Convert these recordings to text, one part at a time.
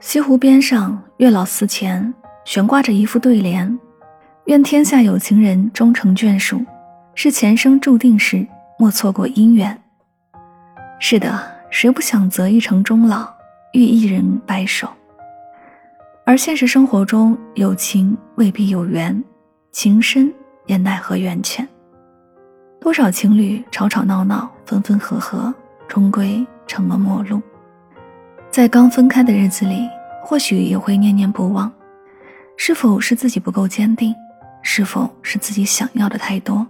西湖边上，月老寺前悬挂着一副对联：“愿天下有情人终成眷属，是前生注定时，莫错过姻缘。”是的，谁不想择一城终老，遇一人白首？而现实生活中，有情未必有缘，情深也奈何缘浅。多少情侣吵吵闹闹，分分合合，终归成了陌路。在刚分开的日子里，或许也会念念不忘。是否是自己不够坚定？是否是自己想要的太多？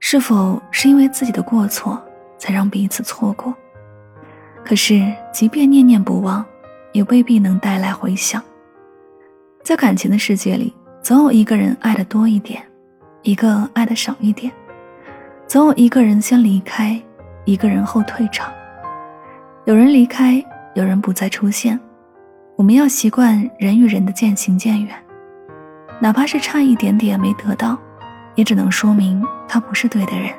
是否是因为自己的过错，才让彼此错过？可是，即便念念不忘，也未必能带来回响。在感情的世界里，总有一个人爱的多一点，一个爱的少一点。总有一个人先离开，一个人后退场。有人离开，有人不再出现。我们要习惯人与人的渐行渐远，哪怕是差一点点没得到，也只能说明他不是对的人。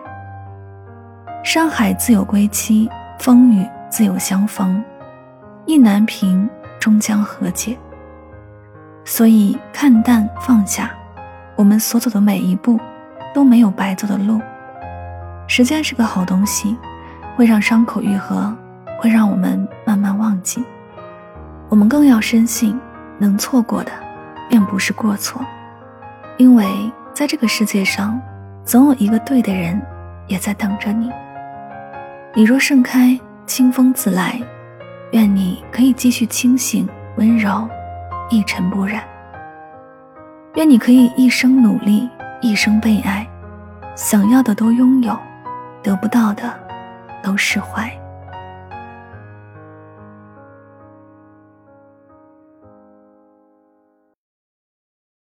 山海自有归期，风雨自有相逢，意难平，终将和解。所以看淡放下，我们所走的每一步，都没有白走的路。时间是个好东西，会让伤口愈合，会让我们慢慢我们更要深信，能错过的，便不是过错，因为在这个世界上，总有一个对的人，也在等着你。你若盛开，清风自来。愿你可以继续清醒温柔，一尘不染。愿你可以一生努力，一生被爱，想要的都拥有。得不到的，都释怀。